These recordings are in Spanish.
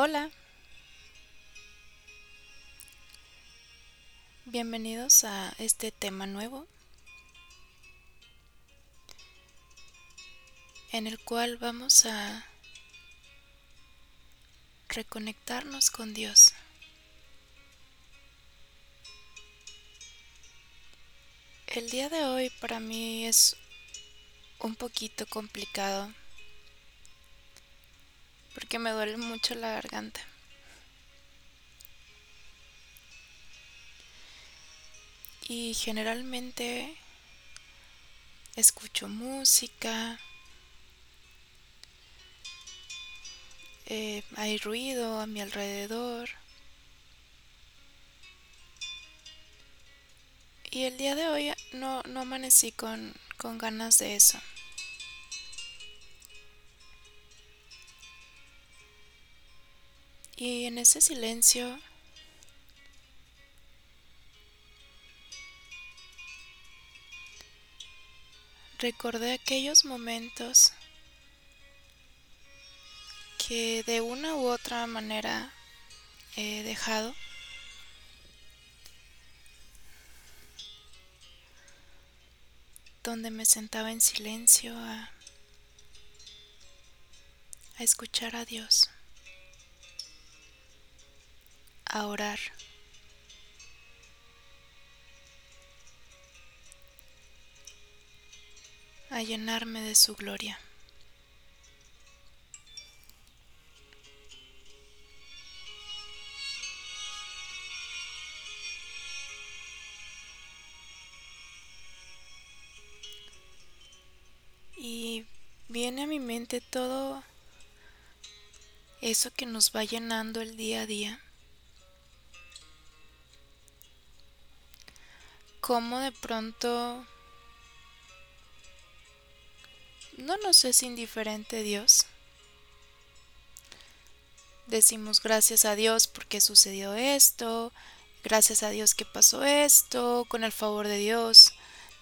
Hola, bienvenidos a este tema nuevo en el cual vamos a reconectarnos con Dios. El día de hoy para mí es un poquito complicado porque me duele mucho la garganta. Y generalmente escucho música, eh, hay ruido a mi alrededor. Y el día de hoy no, no amanecí con, con ganas de eso. Y en ese silencio recordé aquellos momentos que de una u otra manera he dejado. donde me sentaba en silencio a, a escuchar a Dios. A orar. a llenarme de su gloria. Y viene a mi mente todo eso que nos va llenando el día a día. Cómo de pronto no nos es indiferente Dios. Decimos gracias a Dios porque sucedió esto, gracias a Dios que pasó esto, con el favor de Dios,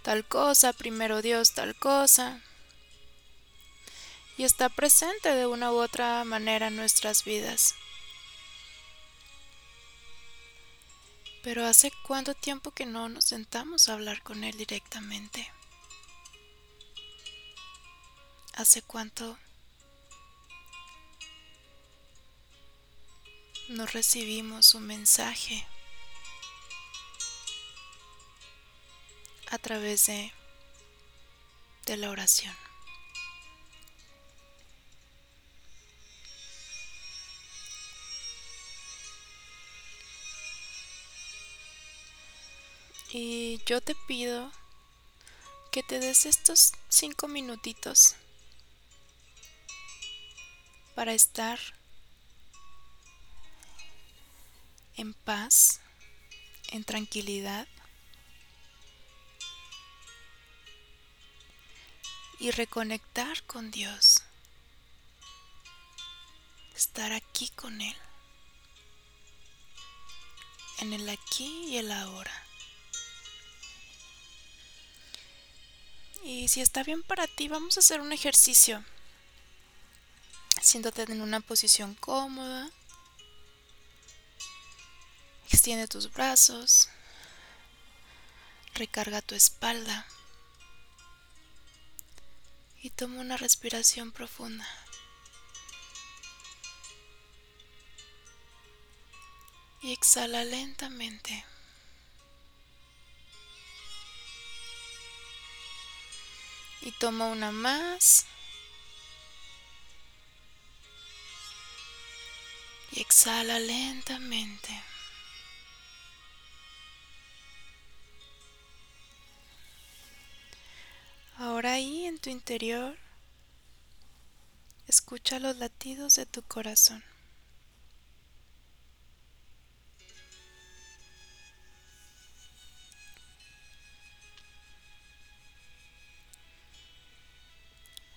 tal cosa, primero Dios, tal cosa. Y está presente de una u otra manera en nuestras vidas. Pero ¿hace cuánto tiempo que no nos sentamos a hablar con Él directamente? ¿Hace cuánto no recibimos un mensaje a través de, de la oración? Y yo te pido que te des estos cinco minutitos para estar en paz, en tranquilidad y reconectar con Dios. Estar aquí con Él. En el aquí y el ahora. Y si está bien para ti, vamos a hacer un ejercicio. Siéntate en una posición cómoda. Extiende tus brazos. Recarga tu espalda. Y toma una respiración profunda. Y exhala lentamente. Y toma una más. Y exhala lentamente. Ahora ahí en tu interior, escucha los latidos de tu corazón.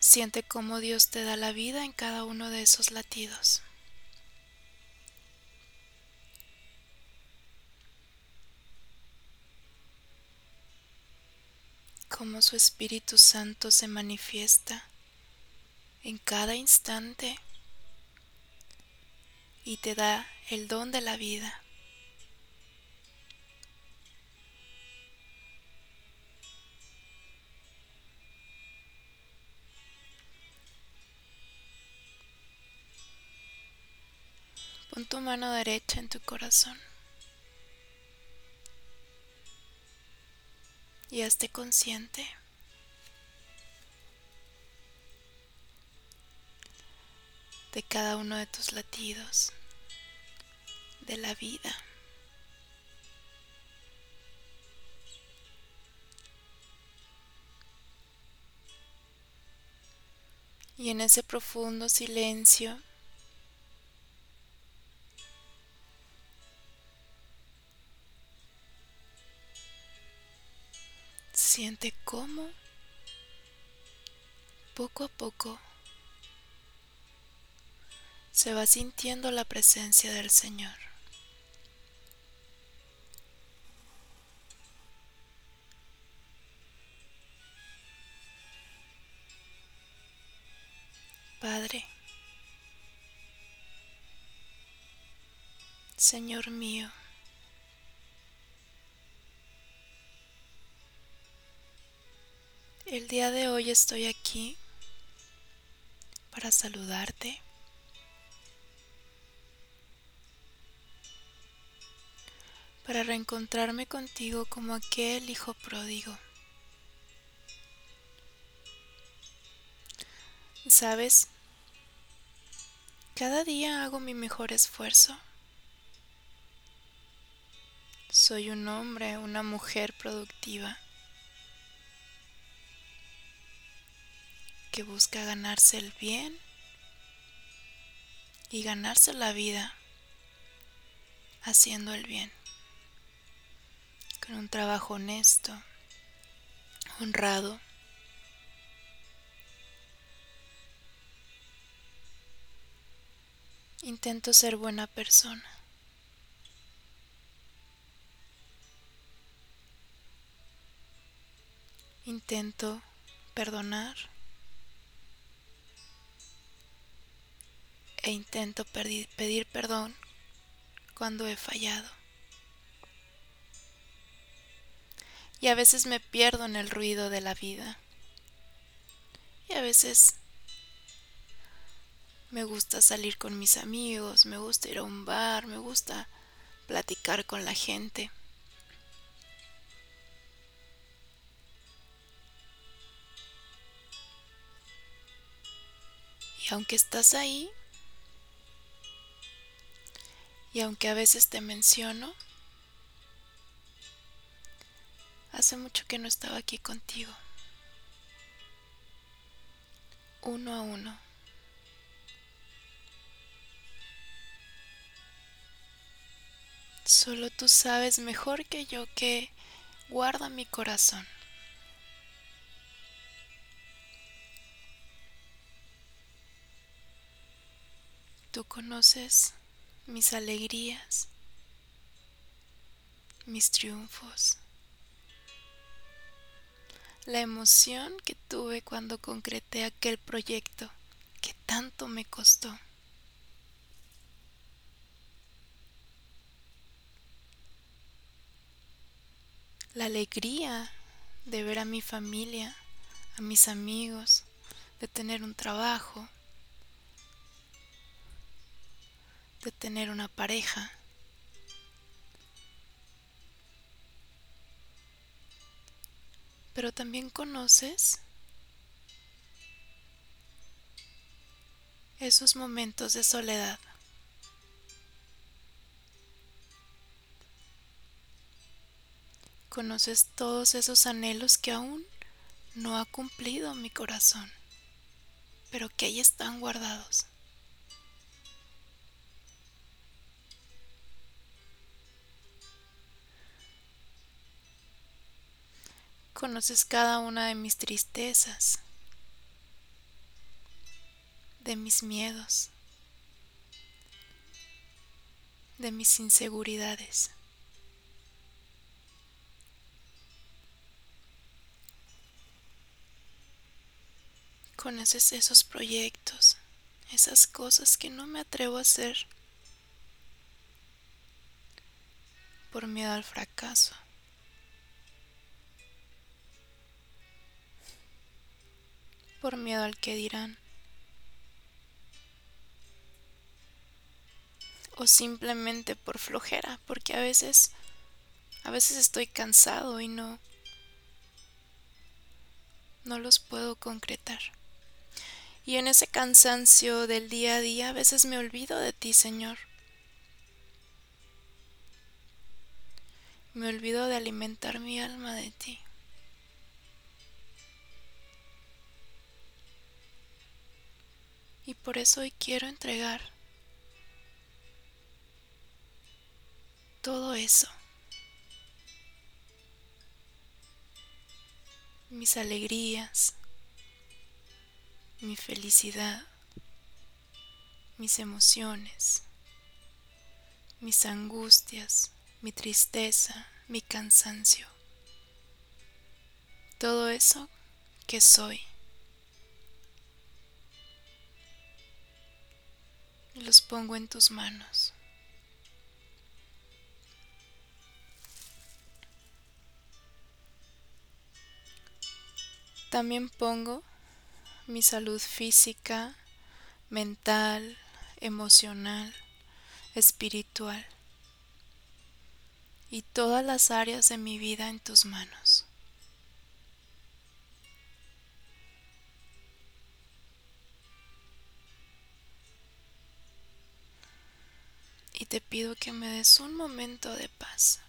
Siente cómo Dios te da la vida en cada uno de esos latidos. Cómo su Espíritu Santo se manifiesta en cada instante y te da el don de la vida. Tu mano derecha en tu corazón. Y hazte consciente. De cada uno de tus latidos, de la vida. Y en ese profundo silencio, siente cómo poco a poco se va sintiendo la presencia del Señor. Padre, Señor mío, el día de hoy estoy aquí para saludarte para reencontrarme contigo como aquel hijo pródigo. ¿Sabes? Cada día hago mi mejor esfuerzo. Soy un hombre, una mujer productiva que busca ganarse el bien y ganarse la vida haciendo el bien un trabajo honesto, honrado. Intento ser buena persona. Intento perdonar e intento pedir, perdón cuando he fallado. y a veces me pierdo en el ruido de la vida. Y a veces me gusta salir con mis amigos, me gusta ir a un bar, me gusta platicar con la gente. Y aunque estás ahí, y aunque a veces te menciono, Hace mucho que no estaba aquí contigo. Uno a uno. Solo tú sabes mejor que yo que guarda mi corazón. Tú conoces mis alegrías, mis triunfos la emoción que tuve cuando concreté aquel proyecto que tanto me costó. La alegría de ver a mi familia, a mis amigos, de tener un trabajo, de tener una pareja. pero también conoces esos momentos de soledad. Conoces todos esos anhelos que aún no ha cumplido mi corazón, pero que ahí están guardados. Conoces cada una de mis tristezas, de mis miedos, de mis inseguridades. Conoces esos proyectos, esas cosas que no me atrevo a hacer por miedo al fracaso. Por miedo al que dirán. O simplemente por flojera, porque a veces a veces estoy cansado y no no los puedo concretar. Y en ese cansancio del día a día a veces me olvido de ti, Señor. Me olvido de alimentar mi alma de ti. Y por eso hoy quiero entregar todo eso. Mis alegrías, mi felicidad, mis emociones, mis angustias, mi tristeza, mi cansancio. Todo eso que soy. Los pongo en tus manos. También pongo mi salud física, mental, emocional, espiritual y todas las áreas de mi vida en tus manos. Pido que me des un momento de paz.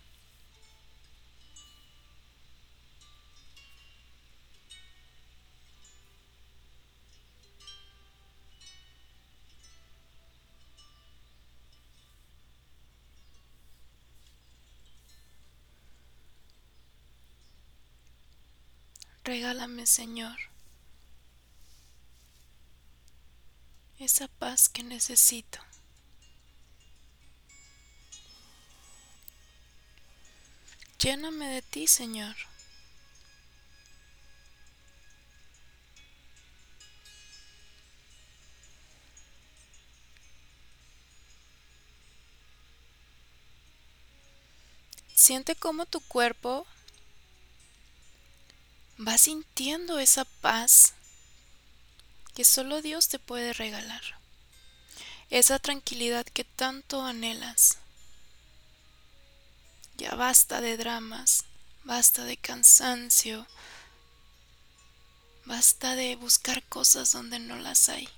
Regálame, Señor, esa paz que necesito. Lléname de ti, Señor. Siente cómo tu cuerpo va sintiendo esa paz que solo Dios te puede regalar. Esa tranquilidad que tanto anhelas. Ya basta de dramas, basta de cansancio, basta de buscar cosas donde no las hay.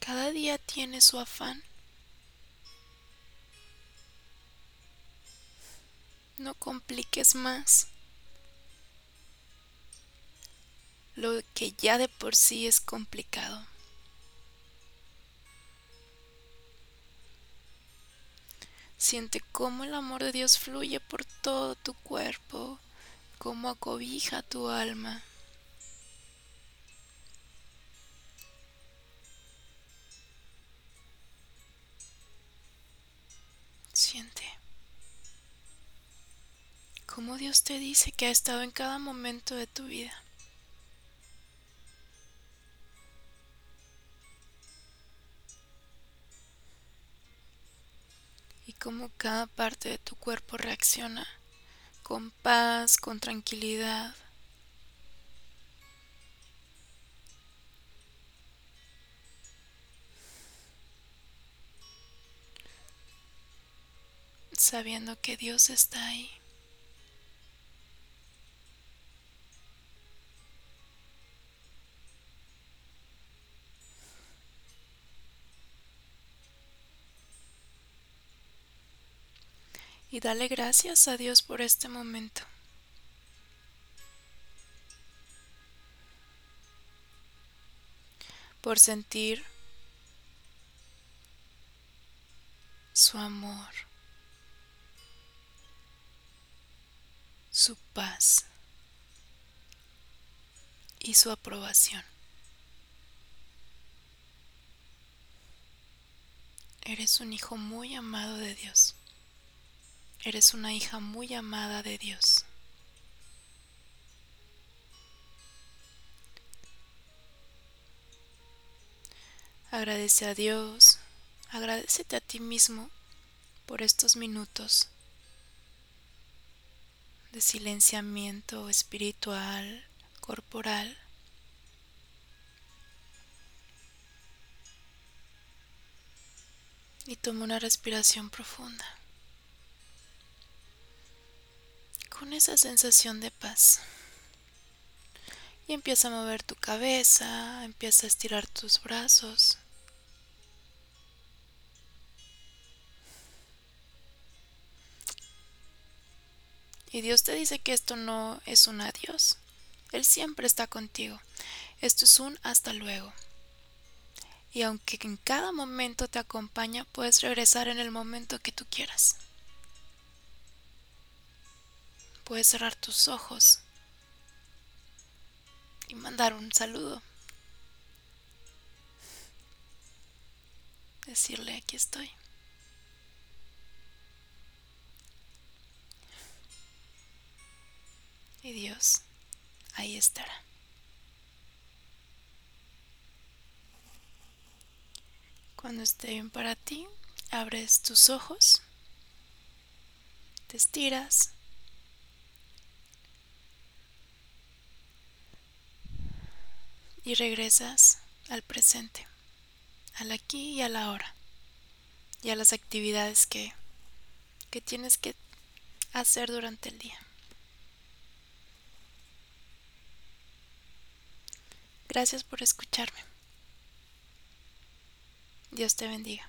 Cada día tiene su afán No compliques más lo que ya de por sí es complicado. Siente cómo el amor de Dios fluye por todo tu cuerpo, cómo acobija tu alma. Siente cómo Dios te dice que ha estado en cada momento de tu vida. Cómo cada parte de tu cuerpo reacciona con paz, con tranquilidad. sabiendo que Dios está ahí. Y dale gracias a Dios por este momento. Por sentir su amor, su paz y su aprobación. Eres un hijo muy amado de Dios. Eres una hija muy amada de Dios. Agradece a Dios, Agradecete a ti mismo por estos minutos de silenciamiento espiritual, corporal. Y toma una respiración profunda. Con esa sensación de paz. Y empieza a mover tu cabeza, empieza a estirar tus brazos. Y Dios te dice que esto no es un adiós. Él siempre está contigo. Esto es un hasta luego. Y aunque en cada momento te acompaña, puedes regresar en el momento que tú quieras. Puedes cerrar tus ojos y mandar un saludo. Decirle, aquí estoy. y Dios ahí estará. Cuando esté bien para ti, abres tus ojos, te estiras. Y regresas al presente, al aquí y a la hora, y a las actividades que, que tienes que hacer durante el día. Gracias por escucharme. Dios te bendiga.